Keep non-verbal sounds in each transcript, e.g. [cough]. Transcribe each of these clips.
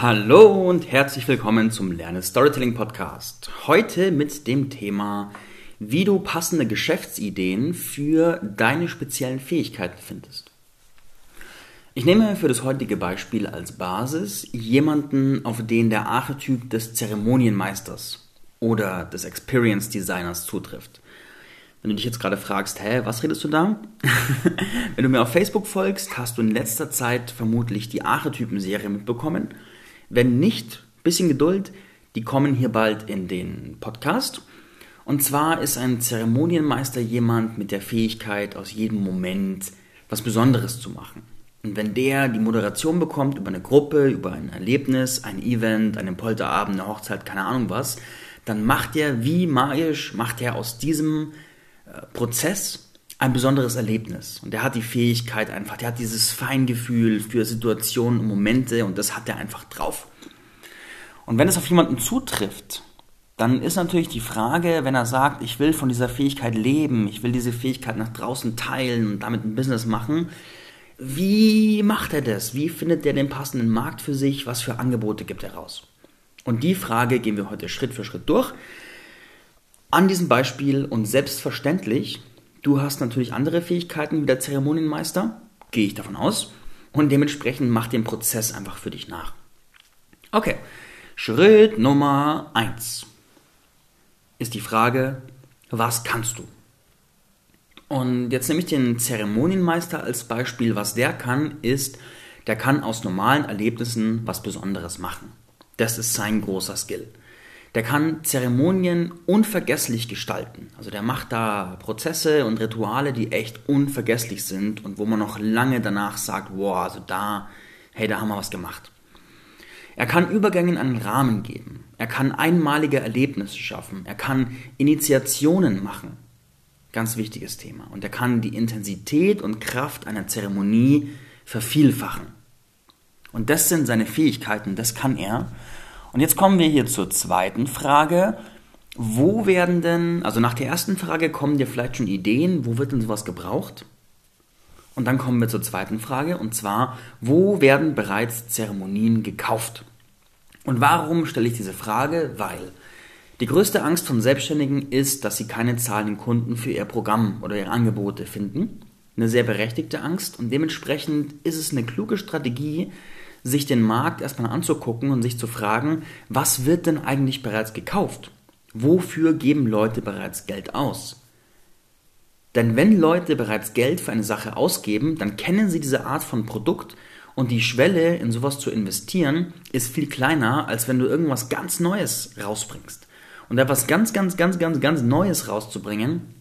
Hallo und herzlich willkommen zum Lerne Storytelling Podcast. Heute mit dem Thema, wie du passende Geschäftsideen für deine speziellen Fähigkeiten findest. Ich nehme für das heutige Beispiel als Basis jemanden, auf den der Archetyp des Zeremonienmeisters oder des Experience Designers zutrifft. Wenn du dich jetzt gerade fragst, hä, was redest du da? [laughs] Wenn du mir auf Facebook folgst, hast du in letzter Zeit vermutlich die Archetypen-Serie mitbekommen wenn nicht, bisschen Geduld, die kommen hier bald in den Podcast. Und zwar ist ein Zeremonienmeister jemand mit der Fähigkeit, aus jedem Moment was Besonderes zu machen. Und wenn der die Moderation bekommt über eine Gruppe, über ein Erlebnis, ein Event, einen Polterabend, eine Hochzeit, keine Ahnung was, dann macht er wie magisch, macht er aus diesem äh, Prozess ein besonderes Erlebnis. Und er hat die Fähigkeit einfach, der hat dieses Feingefühl für Situationen und Momente und das hat er einfach drauf. Und wenn es auf jemanden zutrifft, dann ist natürlich die Frage, wenn er sagt, ich will von dieser Fähigkeit leben, ich will diese Fähigkeit nach draußen teilen und damit ein Business machen, wie macht er das? Wie findet er den passenden Markt für sich? Was für Angebote gibt er raus? Und die Frage gehen wir heute Schritt für Schritt durch. An diesem Beispiel und selbstverständlich Du hast natürlich andere Fähigkeiten wie der Zeremonienmeister, gehe ich davon aus, und dementsprechend mach den Prozess einfach für dich nach. Okay, Schritt Nummer 1 ist die Frage, was kannst du? Und jetzt nehme ich den Zeremonienmeister als Beispiel. Was der kann, ist, der kann aus normalen Erlebnissen was Besonderes machen. Das ist sein großer Skill. Der kann Zeremonien unvergesslich gestalten. Also der macht da Prozesse und Rituale, die echt unvergesslich sind und wo man noch lange danach sagt, wow, also da, hey, da haben wir was gemacht. Er kann Übergängen einen Rahmen geben. Er kann einmalige Erlebnisse schaffen. Er kann Initiationen machen. Ganz wichtiges Thema. Und er kann die Intensität und Kraft einer Zeremonie vervielfachen. Und das sind seine Fähigkeiten, das kann er. Und jetzt kommen wir hier zur zweiten Frage. Wo werden denn, also nach der ersten Frage kommen dir vielleicht schon Ideen, wo wird denn sowas gebraucht? Und dann kommen wir zur zweiten Frage, und zwar, wo werden bereits Zeremonien gekauft? Und warum stelle ich diese Frage? Weil die größte Angst von Selbstständigen ist, dass sie keine zahlenden Kunden für ihr Programm oder ihre Angebote finden. Eine sehr berechtigte Angst und dementsprechend ist es eine kluge Strategie, sich den Markt erstmal anzugucken und sich zu fragen, was wird denn eigentlich bereits gekauft? Wofür geben Leute bereits Geld aus? Denn wenn Leute bereits Geld für eine Sache ausgeben, dann kennen sie diese Art von Produkt und die Schwelle, in sowas zu investieren, ist viel kleiner, als wenn du irgendwas ganz Neues rausbringst. Und etwas ganz, ganz, ganz, ganz, ganz Neues rauszubringen,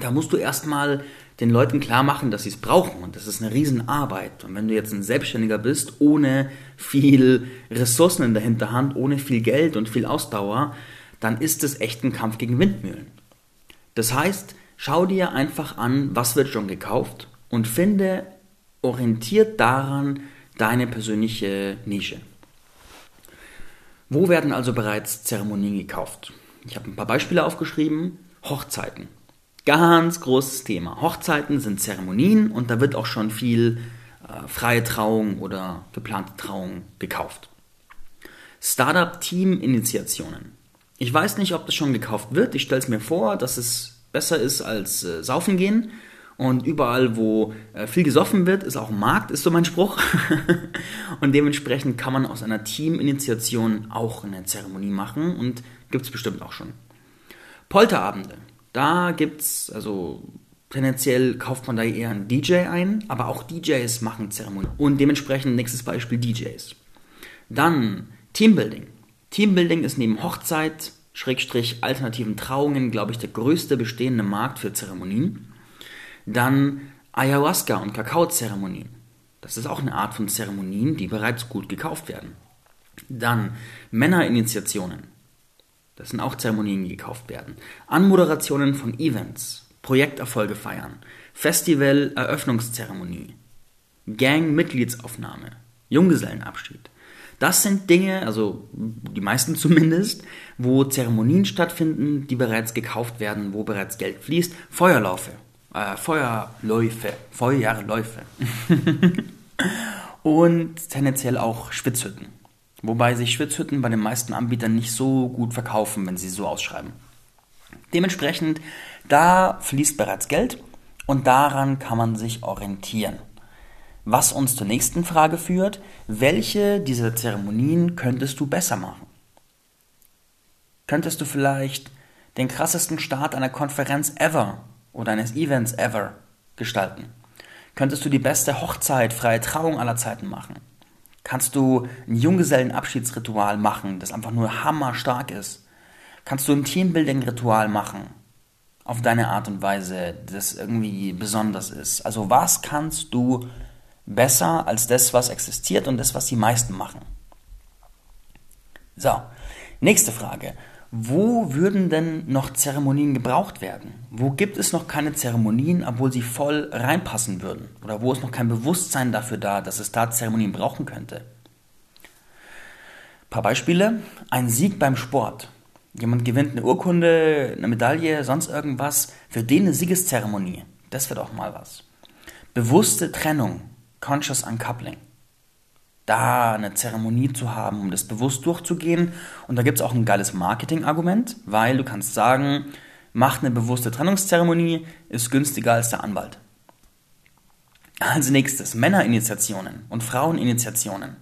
da musst du erstmal den Leuten klar machen, dass sie es brauchen. Und das ist eine Riesenarbeit. Und wenn du jetzt ein Selbstständiger bist, ohne viel Ressourcen in der Hinterhand, ohne viel Geld und viel Ausdauer, dann ist es echt ein Kampf gegen Windmühlen. Das heißt, schau dir einfach an, was wird schon gekauft und finde orientiert daran deine persönliche Nische. Wo werden also bereits Zeremonien gekauft? Ich habe ein paar Beispiele aufgeschrieben. Hochzeiten. Ganz großes Thema. Hochzeiten sind Zeremonien und da wird auch schon viel äh, freie Trauung oder geplante Trauung gekauft. Startup-Team-Initiationen. Ich weiß nicht, ob das schon gekauft wird. Ich stelle es mir vor, dass es besser ist als äh, Saufen gehen. Und überall, wo äh, viel gesoffen wird, ist auch Markt, ist so mein Spruch. [laughs] und dementsprechend kann man aus einer Team-Initiation auch eine Zeremonie machen und gibt es bestimmt auch schon. Polterabende. Da gibt's, also tendenziell kauft man da eher einen DJ ein, aber auch DJs machen Zeremonien. Und dementsprechend nächstes Beispiel DJs. Dann Teambuilding. Teambuilding ist neben Hochzeit, Schrägstrich alternativen Trauungen, glaube ich, der größte bestehende Markt für Zeremonien. Dann Ayahuasca und Kakaozeremonien. Das ist auch eine Art von Zeremonien, die bereits gut gekauft werden. Dann Männerinitiationen. Das sind auch Zeremonien, die gekauft werden. Anmoderationen von Events, Projekterfolge feiern, Festival-Eröffnungszeremonie, Gang-Mitgliedsaufnahme, Junggesellenabschied. Das sind Dinge, also die meisten [laughs] zumindest, wo Zeremonien stattfinden, die bereits gekauft werden, wo bereits Geld fließt. Feuerlaufe, äh, Feuerläufe, Feuerläufe. [laughs] Und tendenziell auch Schwitzhütten. Wobei sich Schwitzhütten bei den meisten Anbietern nicht so gut verkaufen, wenn sie so ausschreiben. Dementsprechend, da fließt bereits Geld und daran kann man sich orientieren. Was uns zur nächsten Frage führt, welche dieser Zeremonien könntest du besser machen? Könntest du vielleicht den krassesten Start einer Konferenz ever oder eines Events ever gestalten? Könntest du die beste Hochzeit, freie Trauung aller Zeiten machen? Kannst du ein Junggesellenabschiedsritual machen, das einfach nur hammerstark ist? Kannst du ein Teambuilding-Ritual machen? Auf deine Art und Weise, das irgendwie besonders ist. Also was kannst du besser als das, was existiert und das, was die meisten machen? So, nächste Frage. Wo würden denn noch Zeremonien gebraucht werden? Wo gibt es noch keine Zeremonien, obwohl sie voll reinpassen würden? Oder wo ist noch kein Bewusstsein dafür da, dass es da Zeremonien brauchen könnte? Ein paar Beispiele. Ein Sieg beim Sport. Jemand gewinnt eine Urkunde, eine Medaille, sonst irgendwas. Für den eine Siegeszeremonie. Das wird auch mal was. Bewusste Trennung. Conscious Uncoupling da eine Zeremonie zu haben, um das bewusst durchzugehen. Und da gibt es auch ein geiles Marketing-Argument, weil du kannst sagen, mach eine bewusste Trennungszeremonie, ist günstiger als der Anwalt. Als nächstes Männerinitiationen und Fraueninitiationen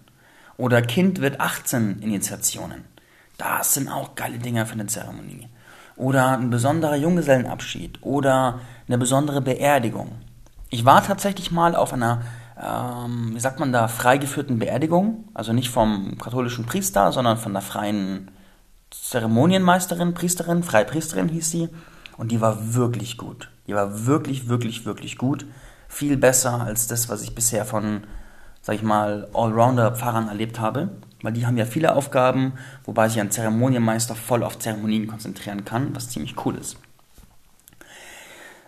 oder Kind wird 18 Initiationen. Das sind auch geile Dinger für eine Zeremonie. Oder ein besonderer Junggesellenabschied oder eine besondere Beerdigung. Ich war tatsächlich mal auf einer ähm, wie sagt man da, freigeführten Beerdigung, also nicht vom katholischen Priester, sondern von der freien Zeremonienmeisterin, Priesterin, Freipriesterin hieß sie. Und die war wirklich gut. Die war wirklich, wirklich, wirklich gut. Viel besser als das, was ich bisher von, sag ich mal, Allrounder-Pfarrern erlebt habe. Weil die haben ja viele Aufgaben, wobei sich ein Zeremonienmeister voll auf Zeremonien konzentrieren kann, was ziemlich cool ist.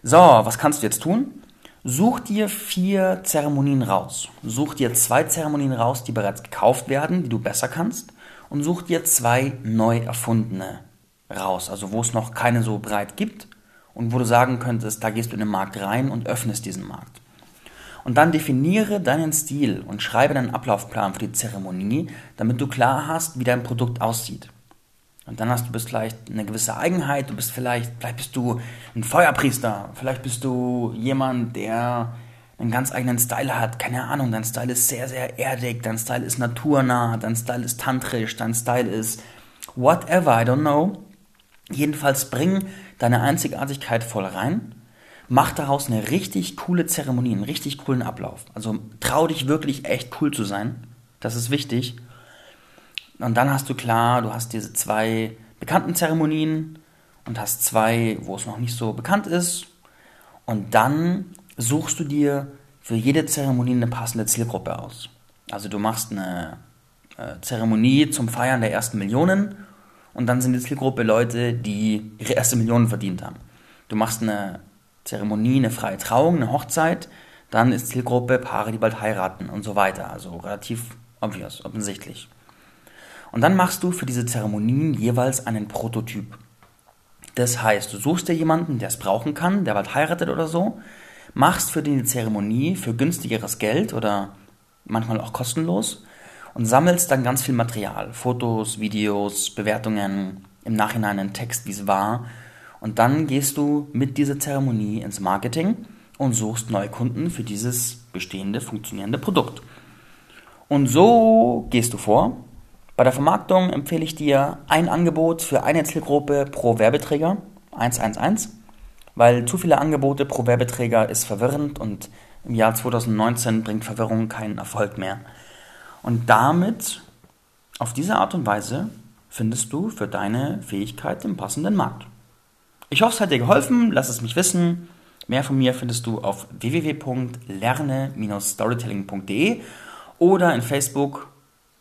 So, was kannst du jetzt tun? Such dir vier Zeremonien raus. Such dir zwei Zeremonien raus, die bereits gekauft werden, die du besser kannst. Und such dir zwei neu erfundene raus, also wo es noch keine so breit gibt und wo du sagen könntest, da gehst du in den Markt rein und öffnest diesen Markt. Und dann definiere deinen Stil und schreibe deinen Ablaufplan für die Zeremonie, damit du klar hast, wie dein Produkt aussieht. Und dann hast du bist vielleicht eine gewisse Eigenheit, du bist vielleicht, vielleicht bist du ein Feuerpriester, vielleicht bist du jemand, der einen ganz eigenen Style hat, keine Ahnung, dein Style ist sehr, sehr erdig, dein Style ist naturnah, dein Style ist tantrisch, dein Style ist whatever, I don't know. Jedenfalls bring deine Einzigartigkeit voll rein, mach daraus eine richtig coole Zeremonie, einen richtig coolen Ablauf. Also trau dich wirklich echt cool zu sein, das ist wichtig und dann hast du klar, du hast diese zwei bekannten Zeremonien und hast zwei, wo es noch nicht so bekannt ist. Und dann suchst du dir für jede Zeremonie eine passende Zielgruppe aus. Also du machst eine äh, Zeremonie zum Feiern der ersten Millionen und dann sind die Zielgruppe Leute, die ihre erste Million verdient haben. Du machst eine Zeremonie, eine freie Trauung, eine Hochzeit, dann ist Zielgruppe Paare, die bald heiraten und so weiter. Also relativ obvious, offensichtlich. Und dann machst du für diese Zeremonien jeweils einen Prototyp. Das heißt, du suchst dir jemanden, der es brauchen kann, der bald heiratet oder so, machst für die Zeremonie für günstigeres Geld oder manchmal auch kostenlos und sammelst dann ganz viel Material, Fotos, Videos, Bewertungen, im Nachhinein einen Text, wie es war. Und dann gehst du mit dieser Zeremonie ins Marketing und suchst neue Kunden für dieses bestehende, funktionierende Produkt. Und so gehst du vor bei der Vermarktung empfehle ich dir ein Angebot für eine Zielgruppe pro Werbeträger, 111, weil zu viele Angebote pro Werbeträger ist verwirrend und im Jahr 2019 bringt Verwirrung keinen Erfolg mehr. Und damit, auf diese Art und Weise, findest du für deine Fähigkeit den passenden Markt. Ich hoffe, es hat dir geholfen. Lass es mich wissen. Mehr von mir findest du auf www.lerne-storytelling.de oder in Facebook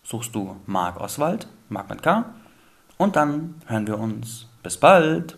suchst du Marc Oswald, Marc mit K. Und dann hören wir uns. Bis bald!